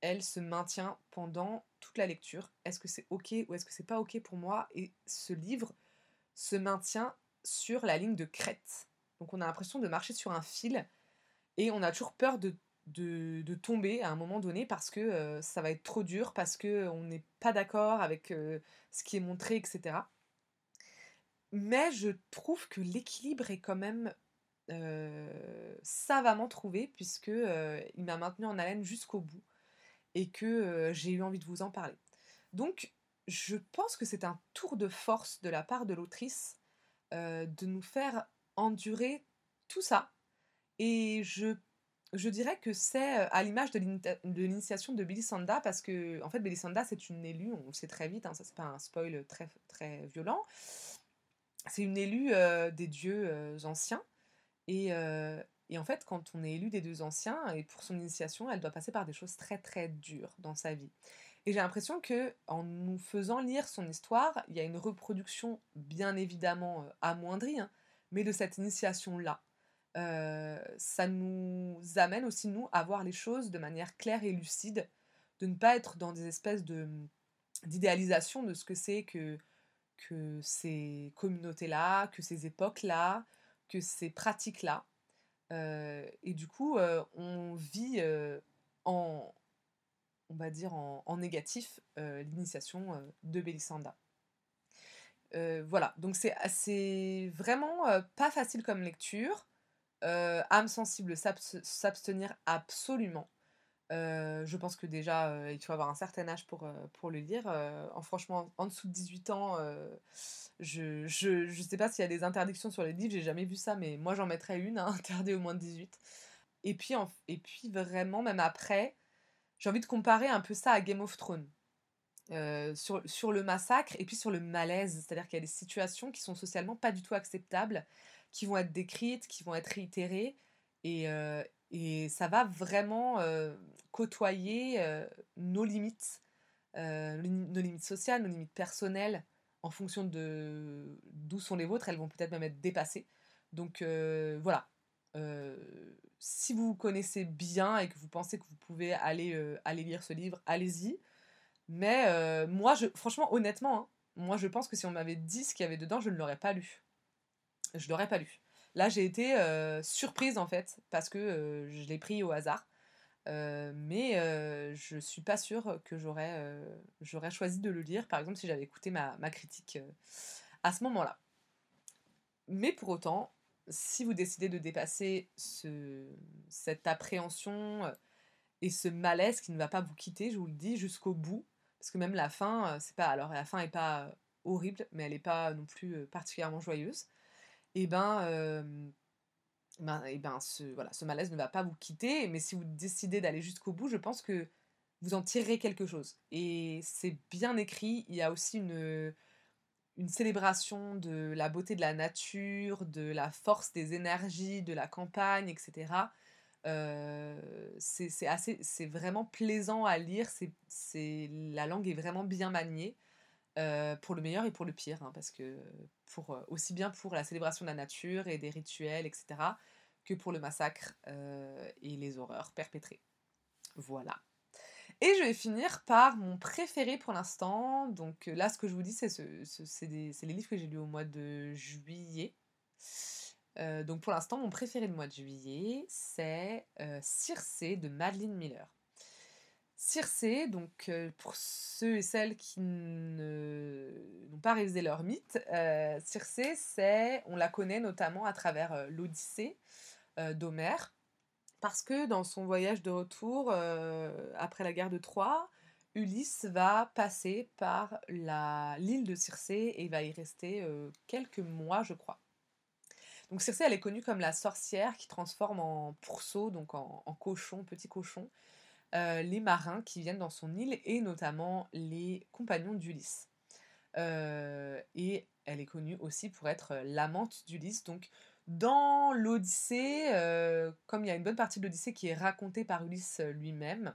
elle se maintient pendant toute la lecture. Est-ce que c'est ok ou est-ce que c'est pas ok pour moi? Et ce livre se maintient sur la ligne de crête. Donc on a l'impression de marcher sur un fil et on a toujours peur de, de, tomber à un moment donné parce que euh, ça va être trop dur, parce qu'on n'est pas d'accord avec euh, ce qui est montré, etc. Mais je trouve que l'équilibre est quand même savamment trouvé, puisque il m'a maintenu en haleine jusqu'au bout et que j'ai eu envie de vous en parler. Donc, je pense que c'est un tour de force de la part de l'autrice de nous faire endurer tout ça et je, je dirais que c'est à l'image de l'initiation de Billy Sanda, parce que, en fait, Billy Sanda, c'est une élue, on le sait très vite, hein, ça c'est pas un spoil très, très violent. C'est une élue des dieux anciens. Et, en fait, quand on est élu des dieux anciens, et pour son initiation, elle doit passer par des choses très très dures dans sa vie. Et j'ai l'impression que en nous faisant lire son histoire, il y a une reproduction bien évidemment amoindrie, hein, mais de cette initiation-là. Ça nous amène aussi, nous, à voir les choses de manière claire et lucide, de ne pas être dans des espèces de d'idéalisation de ce que c'est que, que ces communautés-là, que ces époques-là, que ces pratiques-là. Euh, et du coup, euh, on vit en, on va dire en, négatif, l'initiation de Belisanda. voilà, donc c'est vraiment pas facile comme lecture. âme sensible, s'abstenir absolument. Je pense que déjà, il faut avoir un certain âge pour, pour le lire. en, franchement, en dessous de 18 ans, je, je, sais pas s'il y a des interdictions sur les livres, j'ai jamais vu ça, mais moi j'en mettrais une, hein, interdit au moins de 18. Et puis, et puis vraiment, même après, j'ai envie de comparer un peu ça à Game of Thrones. sur, sur le massacre et puis sur le malaise, c'est-à-dire qu'il y a des situations qui sont socialement pas du tout acceptables, qui vont être décrites, qui vont être réitérées, et, et ça va vraiment côtoyer nos limites, nos limites sociales, nos limites personnelles, en fonction de d'où sont les vôtres, elles vont peut-être même être dépassées. Donc voilà. si vous connaissez bien et que vous pensez que vous pouvez aller, aller lire ce livre, allez-y. Mais moi, je, franchement, honnêtement, hein, moi je pense que si on m'avait dit ce qu'il y avait dedans, je ne l'aurais pas lu. Je l'aurais pas lu. Là, j'ai été surprise en fait, parce que je l'ai pris au hasard. Euh, mais euh, je suis pas sûre que j'aurais euh, j'aurais choisi de le lire, par exemple, si j'avais écouté ma, critique à ce moment-là. Mais pour autant, si vous décidez de dépasser ce, cette appréhension et ce malaise qui ne va pas vous quitter, je vous le dis, jusqu'au bout, parce que même la fin, c'est pas. Alors, la fin est pas horrible, mais elle n'est pas non plus particulièrement joyeuse. Et eh ben ben, et ben ce, voilà, ce malaise ne va pas vous quitter, mais si vous décidez d'aller jusqu'au bout, je pense que vous en tirerez quelque chose. Et c'est bien écrit, il y a aussi une, une célébration de la beauté de la nature, de la force des énergies, de la campagne, etc. Euh, c'est vraiment plaisant à lire c'est la langue est vraiment bien maniée euh, pour le meilleur et pour le pire, hein, parce que pour, euh, aussi bien pour la célébration de la nature et des rituels, etc., que pour le massacre euh, et les horreurs perpétrées. Voilà. Et je vais finir par mon préféré pour l'instant. Donc là, ce que je vous dis, c'est ce, les livres que j'ai lus au mois de juillet. donc pour l'instant, mon préféré du mois de juillet, c'est Circé de Madeleine Miller. Circé, donc pour ceux et celles qui n'ont pas révisé leur mythe, Circé, on la connaît notamment à travers l'Odyssée d'Homère, parce que dans son voyage de retour après la guerre de Troie, Ulysse va passer par l'île de Circé et va y rester quelques mois, je crois. Donc Circé, elle est connue comme la sorcière qui transforme en pourceau, donc en cochon, petit cochon, euh, les marins qui viennent dans son île et notamment les compagnons d'Ulysse. Euh, et elle est connue aussi pour être l'amante d'Ulysse. Donc dans l'Odyssée, euh, comme il y a une bonne partie de l'Odyssée qui est racontée par Ulysse lui-même,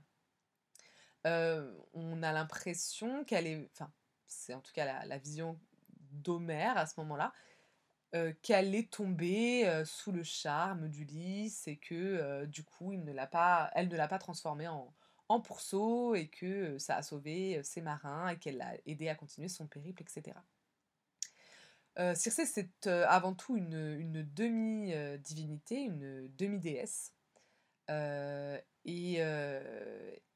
on a l'impression qu'elle est, enfin c'est en tout cas la, la vision d'Homère à ce moment-là, qu'elle est tombée sous le charme d'Ulysse et que du coup elle ne l'a pas transformée en, pourceau et que ça a sauvé ses marins et qu'elle l'a aidé à continuer son périple, etc. Circé, c'est avant tout une, demi-divinité, une demi-déesse. et,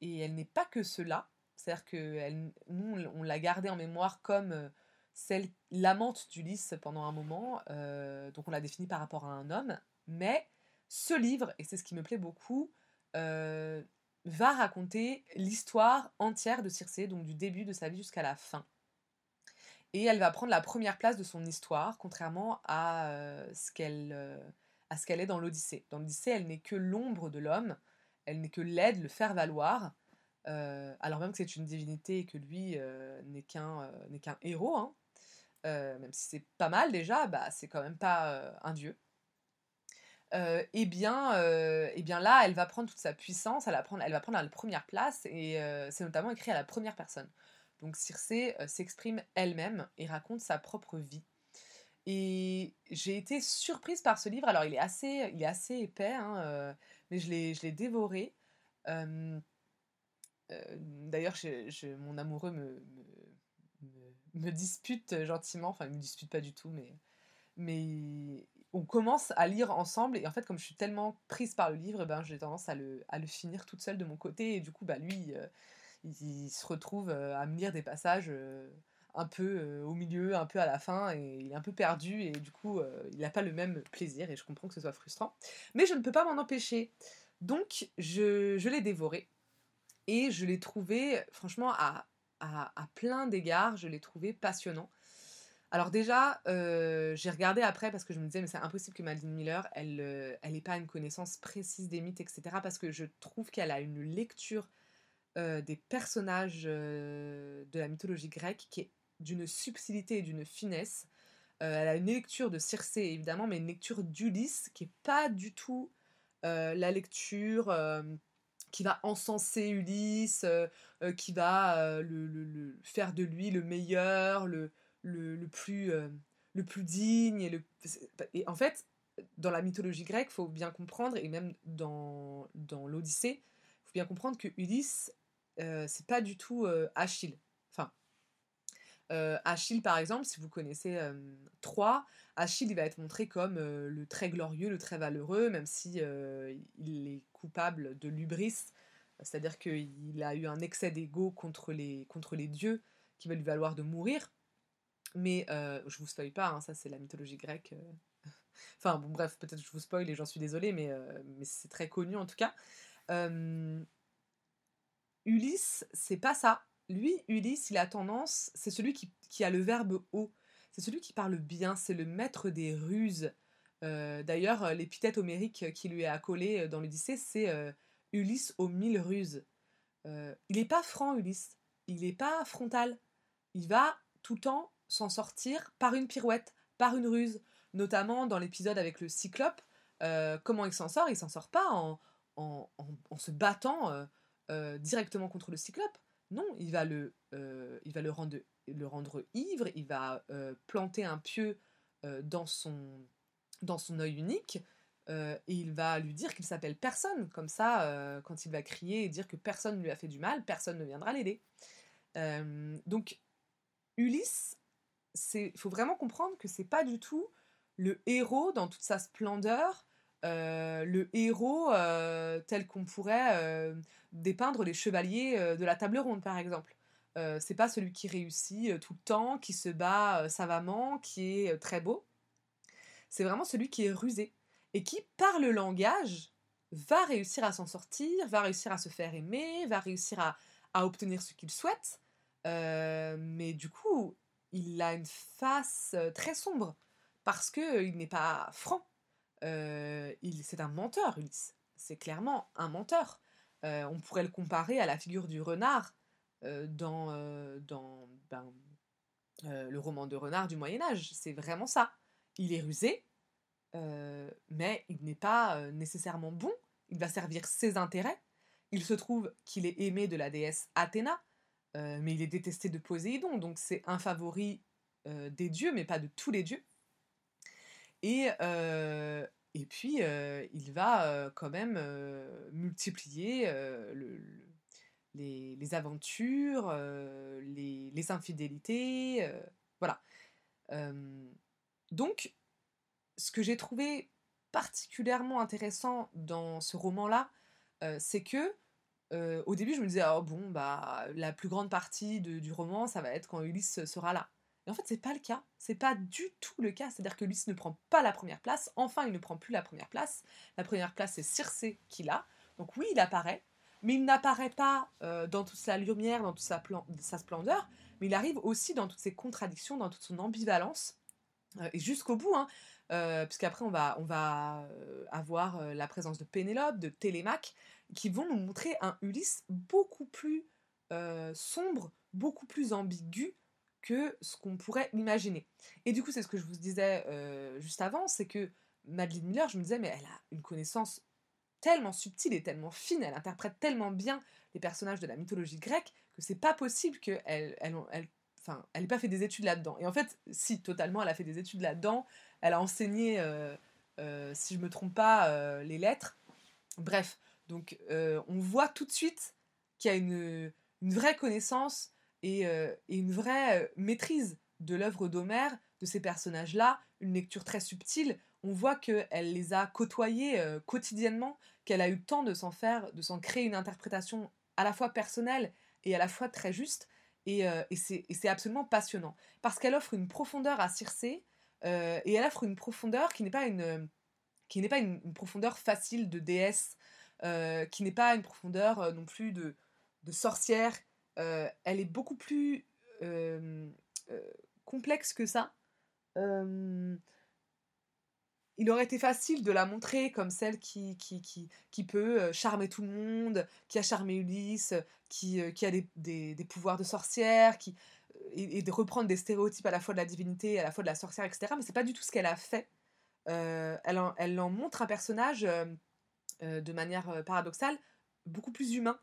et, elle n'est pas que cela. C'est-à-dire que nous, on l'a gardée en mémoire comme celle l'amante d'Ulysse pendant un moment, euh, donc on l'a définie par rapport à un homme, mais ce livre, et c'est ce qui me plaît beaucoup, euh, va raconter l'histoire entière de Circé, donc du début de sa vie jusqu'à la fin. Et elle va prendre la première place de son histoire, contrairement à euh, ce qu'elle est dans l'Odyssée. Dans l'Odyssée, elle n'est que l'ombre de l'homme, elle n'est que l'aide, le faire valoir, alors même que c'est une divinité et que lui n'est qu'un n'est qu'un héros, hein, euh, même si c'est pas mal déjà, bah, c'est quand même pas euh, un dieu. Euh, et, bien, et bien là, elle va prendre toute sa puissance, elle va prendre, elle va prendre la première place, et c'est notamment écrit à la première personne. Donc Circé s'exprime elle-même et raconte sa propre vie. Et j'ai été surprise par ce livre. Alors il est assez, il est assez épais, hein, mais je l'ai dévoré. D'ailleurs, mon amoureux me dispute gentiment, enfin il me dispute pas du tout, mais, mais on commence à lire ensemble. Et en fait comme je suis tellement prise par le livre, ben j'ai tendance à le, à le finir toute seule de mon côté. Et du coup bah lui euh, il, se retrouve euh, à me lire des passages euh, un peu au milieu, un peu à la fin. Et il est un peu perdu. Et du coup il n'a pas le même plaisir. Et je comprends que ce soit frustrant. Mais je ne peux pas m'en empêcher. Donc je, je l'ai dévoré. Et je l'ai trouvé franchement à, à, plein d'égards je l'ai trouvé passionnant alors déjà, euh, j'ai regardé après parce que je me disais mais c'est impossible que Madeleine Miller, elle euh, elle ait pas une connaissance précise des mythes, etc. Parce que je trouve qu'elle a une lecture euh, des personnages de la mythologie grecque qui est d'une subtilité et d'une finesse. elle a une lecture de Circé évidemment, mais une lecture d'Ulysse qui est pas du tout la lecture qui va encenser Ulysse, qui va le, faire de lui le meilleur, le, le, plus, euh, le plus digne. Et, le, et en fait, dans la mythologie grecque, faut bien comprendre, et même dans, dans l'Odyssée, faut bien comprendre que Ulysse, euh, c'est pas du tout euh, Achille. Enfin, Achille, par exemple, si vous connaissez Troie, Achille, il va être montré comme le très glorieux, le très valeureux, même si il est coupable de l'ubris, c'est-à-dire qu'il a eu un excès d'ego contre les, contre les dieux qui va lui valoir de mourir. Mais euh, je vous spoil pas, hein, ça c'est la mythologie grecque. Euh. enfin bon bref, peut-être que je vous spoil et j'en suis désolée, mais, euh, mais c'est très connu en tout cas. Ulysse, c'est pas ça. Lui, Ulysse, il a tendance, c'est celui qui, qui, a le verbe haut. C'est celui qui parle bien, c'est le maître des ruses. D'ailleurs, l'épithète homérique qui lui est accolée dans l'Odyssée, c'est Ulysse aux mille ruses. il n'est pas franc, Ulysse. Il n'est pas frontal. Il va tout le temps s'en sortir par une pirouette, par une ruse. Notamment dans l'épisode avec le cyclope, euh, comment il s'en sort? Il s'en sort pas en, en, se battant euh, euh, directement contre le cyclope. Non, il va va le, rendre, ivre, il va planter un pieu dans, son, dans œil unique, et il va lui dire qu'il s'appelle personne. Comme ça, quand il va crier et dire que personne ne lui a fait du mal, personne ne viendra l'aider. donc, Ulysse il faut vraiment comprendre que c'est pas du tout le héros dans toute sa splendeur, euh, le héros euh, tel qu'on pourrait euh, dépeindre les chevaliers de la table ronde par exemple. c'est pas celui qui réussit tout le temps, qui se bat savamment, qui est très beau. C'est vraiment celui qui est rusé et qui, par le langage, va réussir à s'en sortir, va réussir à se faire aimer, va réussir à, à obtenir ce qu'il souhaite. mais du coup, il a une face très sombre parce que euh, il n'est pas franc. Euh, c'est un menteur, Ulysse. C'est clairement un menteur. on pourrait le comparer à la figure du renard dans, dans ben, le roman de renard du Moyen Âge. C'est vraiment ça. Il est rusé, mais il n'est pas nécessairement bon. Il va servir ses intérêts. Il se trouve qu'il est aimé de la déesse Athéna, euh, mais il est détesté de Poséidon, donc c'est un favori euh, des dieux, mais pas de tous les dieux. Et, et puis, il va quand même multiplier les, aventures, les, infidélités, voilà. donc, ce que j'ai trouvé particulièrement intéressant dans ce roman-là, c'est que au début, je me disais, oh bon, bah, la plus grande partie du roman, ça va être quand Ulysse sera là. Et en fait, c'est pas le cas. C'est pas du tout le cas. C'est-à-dire que Ulysse ne prend pas la première place. Enfin, il ne prend plus la première place. La première place, c'est Circé qui l'a. Donc oui, il apparaît. Mais il n'apparaît pas euh, dans toute sa lumière, dans toute sa, splendeur. Mais il arrive aussi dans toutes ses contradictions, dans toute son ambivalence. Euh, et jusqu'au bout, hein, puisqu'après on va, on va avoir la présence de Pénélope, de Télémaque, qui vont nous montrer un Ulysse beaucoup plus euh, sombre, beaucoup plus ambigu que ce qu'on pourrait imaginer. Et du coup, c'est ce que je vous disais euh, juste avant, c'est que Madeleine Miller, je me disais, mais elle a une connaissance tellement subtile et tellement fine, elle interprète tellement bien les personnages de la mythologie grecque que c'est pas possible qu'elle elle, enfin, elle n'ait pas fait des études là-dedans. Et en fait, si, totalement, elle a fait des études là-dedans. Elle a enseigné, euh, si je me trompe pas, les lettres. Bref, donc euh, on voit tout de suite qu'il y a une, vraie connaissance et, euh, une vraie euh, maîtrise de l'œuvre d'Homère, de ces personnages-là, une lecture très subtile. on voit qu'elle les a côtoyés quotidiennement, qu'elle a eu le temps de s'en faire, de s'en créer une interprétation à la fois personnelle et à la fois très juste. Et, c'est absolument passionnant. Parce qu'elle offre une profondeur à Circé, et elle offre une profondeur qui n'est pas une, qui pas une, profondeur facile de déesse, qui n'est pas une profondeur non plus de sorcière. Elle est beaucoup plus complexe que ça il aurait été facile de la montrer comme celle qui, peut euh, charmer tout le monde, qui a charmé Ulysse, qui, euh, a des, pouvoirs de sorcière, qui, euh, et, de reprendre des stéréotypes à la fois de la divinité, à la fois de la sorcière, etc. Mais c'est pas du tout ce qu'elle a fait. elle en montre un personnage de manière paradoxale beaucoup plus humain.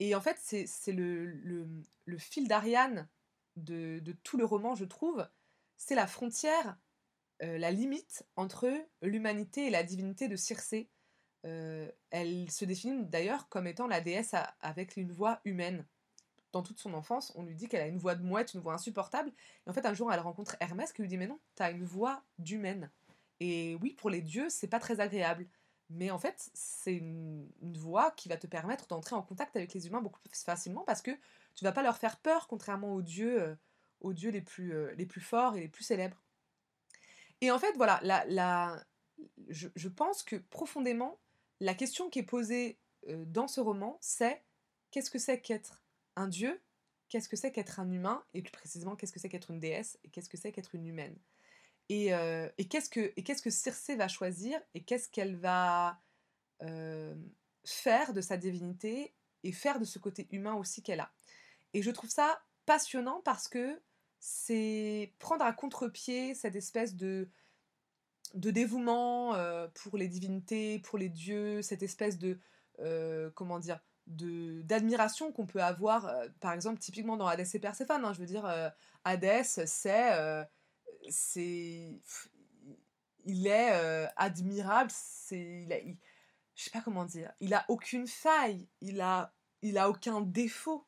Et en fait, c'est le, fil d'Ariane de, de tout le roman, je trouve. C'est la frontière euh, la limite entre l'humanité et la divinité de Circé. Euh, elle se définit d'ailleurs comme étant la déesse avec une voix humaine. Dans toute son enfance, on lui dit qu'elle a une voix de mouette, une voix insupportable. Et en fait, un jour, elle rencontre Hermès qui lui dit Mais non, t'as une voix d'humaine. Et oui, pour les dieux, c'est pas très agréable. Mais en fait, c'est une, voix qui va te permettre d'entrer en contact avec les humains beaucoup plus facilement parce que tu vas pas leur faire peur, contrairement aux dieux, euh, aux dieux les plus, les plus forts et les plus célèbres. Et en fait, voilà, la, je, pense que profondément, la question qui est posée euh, dans ce roman, c'est qu'est-ce que c'est qu'être un dieu? Qu'est-ce que c'est qu'être un humain? Et plus précisément, qu'est-ce que c'est qu'être une déesse? Et qu'est-ce que c'est qu'être une humaine? Et, euh, qu'est-ce que, et qu'est-ce que Circé va choisir Et qu'est-ce qu'elle va euh, faire de sa divinité Et faire de ce côté humain aussi qu'elle a Et je trouve ça passionnant parce que c'est prendre à contre-pied cette espèce de, dévouement euh, pour les divinités, pour les dieux, cette espèce de, comment dire, de d'admiration qu'on peut avoir, par exemple, typiquement dans Hadès et Perséphone. Hein, je veux dire, Hadès, c'est, c'est, il est admirable, c'est, il, je sais pas comment dire, il a aucune faille, il a, il a aucun défaut.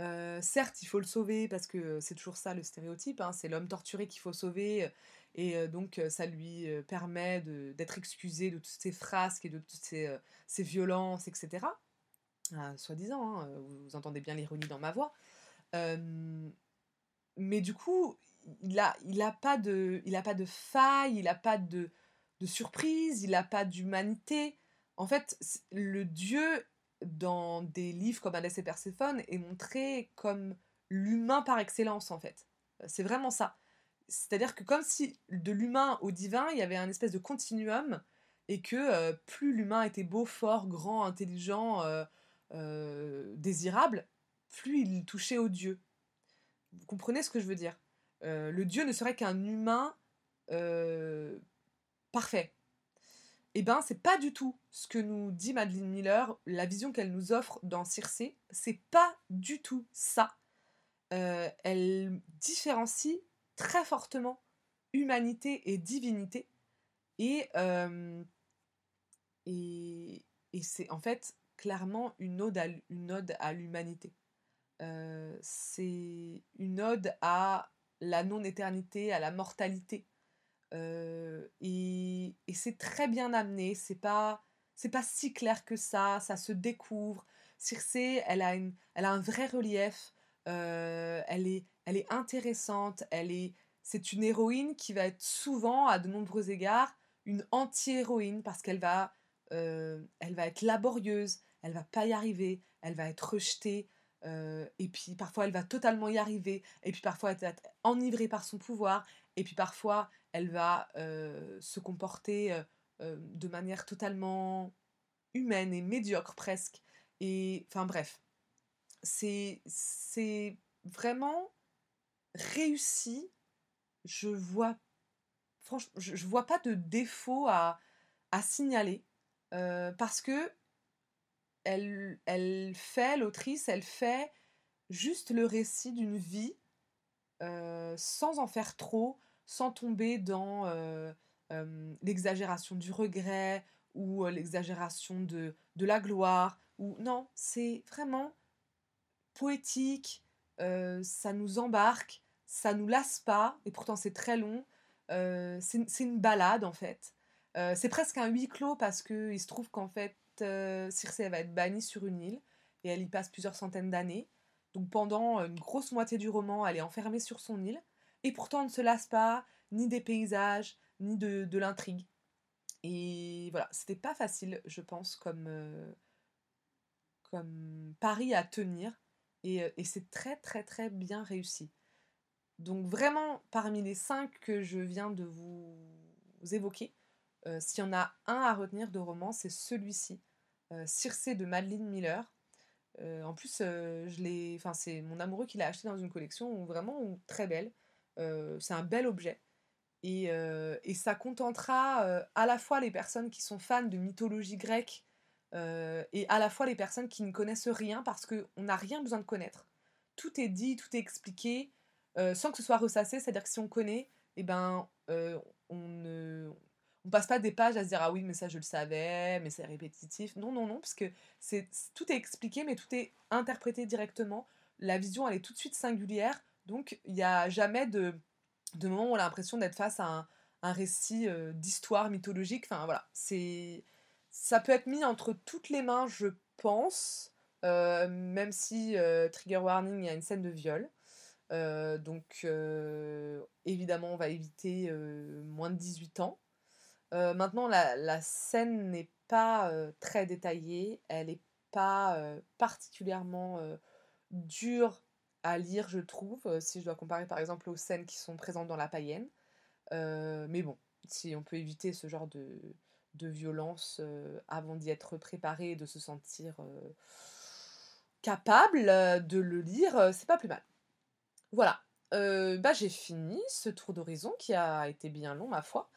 Euh, certes, il faut le sauver parce que c'est toujours ça le stéréotype, hein, c'est l'homme torturé qu'il faut sauver, euh, et euh, donc ça lui permet d'être excusé de toutes ces frasques et de toutes ces, violences, etc. Soi-disant, hein, vous entendez bien l'ironie dans ma voix. mais du coup, il n'a il a pas, de, il a pas de faille, il n'a pas de, de surprise, il n'a pas d'humanité. En fait, le dieu dans des livres comme Hadès et Perséphone est montré comme l'humain par excellence en fait. C'est vraiment ça. C'est-à-dire que comme si de l'humain au divin, il y avait un espèce de continuum et que euh, plus l'humain était beau, fort, grand, intelligent, euh, euh, désirable, plus il touchait au Dieu. Vous comprenez ce que je veux dire? Le Dieu ne serait qu'un humain parfait eh ben c'est pas du tout ce que nous dit Madeleine Miller, la vision qu'elle nous offre dans Circé, c'est pas du tout ça. Euh, elle différencie très fortement humanité et divinité, et, euh, c'est en fait clairement une ode à, l'humanité. Euh, c'est une ode à la non-éternité, à la mortalité, euh, et, c'est très bien amené, c'est pas, c'est pas si clair que ça, ça se découvre. Circé, elle a, une, elle a un vrai relief, euh, elle, est, elle est intéressante, elle est, c'est une héroïne qui va être souvent, à de nombreux égards, une anti-héroïne parce qu'elle va, euh, elle va être laborieuse, elle va pas y arriver, elle va être rejetée, et puis parfois elle va totalement y arriver, et puis parfois elle va être enivrée par son pouvoir, et puis parfois elle va euh, se comporter euh, euh, de manière totalement humaine et médiocre presque. Et enfin bref, c'est vraiment réussi. Je vois franchement, je, vois pas de défaut à, à signaler parce que elle, fait l'autrice, elle fait juste le récit d'une vie sans en faire trop, sans tomber dans euh, euh, l'exagération du regret ou euh, l'exagération de, de, la gloire. Ou non, c'est vraiment poétique, ça nous embarque, ça nous lasse pas, et pourtant c'est très long. c'est une balade en fait. c'est presque un huis clos parce qu'il se trouve qu'en fait, Circé va être bannie sur une île et elle y passe plusieurs centaines d'années. Donc pendant une grosse moitié du roman, elle est enfermée sur son île. Et pourtant, ne se lasse pas ni des paysages, ni de, l'intrigue. Et voilà, c'était pas facile, je pense, comme, euh, comme pari à tenir. Euh, et c'est très très très bien réussi. Donc vraiment, parmi les cinq que je viens de vous évoquer, euh, s'il y en a un à retenir de roman, c'est celui-ci, Circé de Madeleine Miller. en plus, je l'ai, c'est mon amoureux qui l'a acheté dans une collection vraiment très belle. c'est un bel objet. Euh, et, ça contentera euh, à la fois les personnes qui sont fans de mythologie grecque euh, et à la fois les personnes qui ne connaissent rien parce qu'on n'a rien besoin de connaître. Tout est dit, tout est expliqué, sans que ce soit ressassé, c'est-à-dire que si on connaît, eh ben, on ne on passe pas des pages à se dire ah oui mais ça je le savais mais c'est répétitif non non non parce que c'est tout est expliqué mais tout est interprété directement la vision elle est tout de suite singulière donc il n'y a jamais de de moments où on a l'impression d'être face à un, récit euh, d'histoire mythologique. Enfin voilà, c'est ça peut être mis entre toutes les mains, je pense, euh, même si euh, trigger warning, il y a une scène de viol. donc évidemment, on va éviter moins de 18 ans. Maintenant, la, scène n'est pas très détaillée, elle n'est pas particulièrement dure à lire, je trouve, euh, si je dois comparer par exemple aux scènes qui sont présentes dans La Païenne. Euh, mais bon, si on peut éviter ce genre de, de violence euh, avant d'y être préparé et de se sentir capable de le lire, c'est pas plus mal. Voilà, bah, j'ai fini ce tour d'horizon qui a été bien long, ma foi.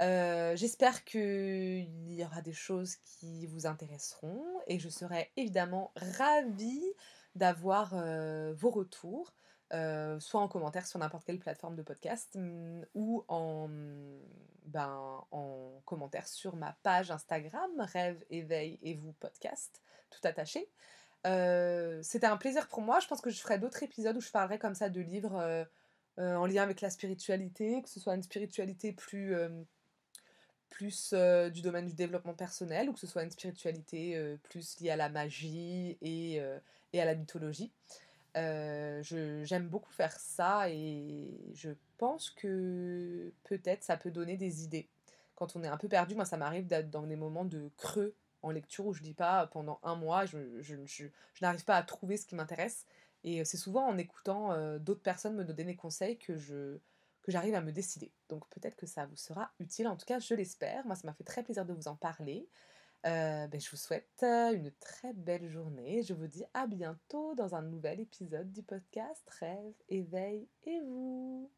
J'espère qu'il y aura des choses qui vous intéresseront et je serai évidemment ravie d'avoir euh, vos retours, euh, soit en commentaire sur n'importe quelle plateforme de podcast mm, ou en, ben, en commentaire sur ma page Instagram, Rêve, Éveil et vous podcast, tout attaché. Euh, c'était un plaisir pour moi. Je pense que je ferai d'autres épisodes où je parlerai comme ça de livres en lien avec la spiritualité, que ce soit une spiritualité plus plus du domaine du développement personnel ou que ce soit une spiritualité plus liée à la magie et, et à la mythologie. Euh, j'aime beaucoup faire ça et je pense que peut-être ça peut donner des idées. Quand on est un peu perdu, moi ça m'arrive d'être dans des moments de creux en lecture où je dis pas pendant un mois, je, je, je, n'arrive pas à trouver ce qui m'intéresse. Et c'est souvent en écoutant euh, d'autres personnes me donner des conseils que je que j'arrive à me décider. Donc peut-être que ça vous sera utile, en tout cas je l'espère. Moi ça m'a fait très plaisir de vous en parler. Euh, ben, je vous souhaite euh, une très belle journée. Je vous dis à bientôt dans un nouvel épisode du podcast Rêve, éveil et vous.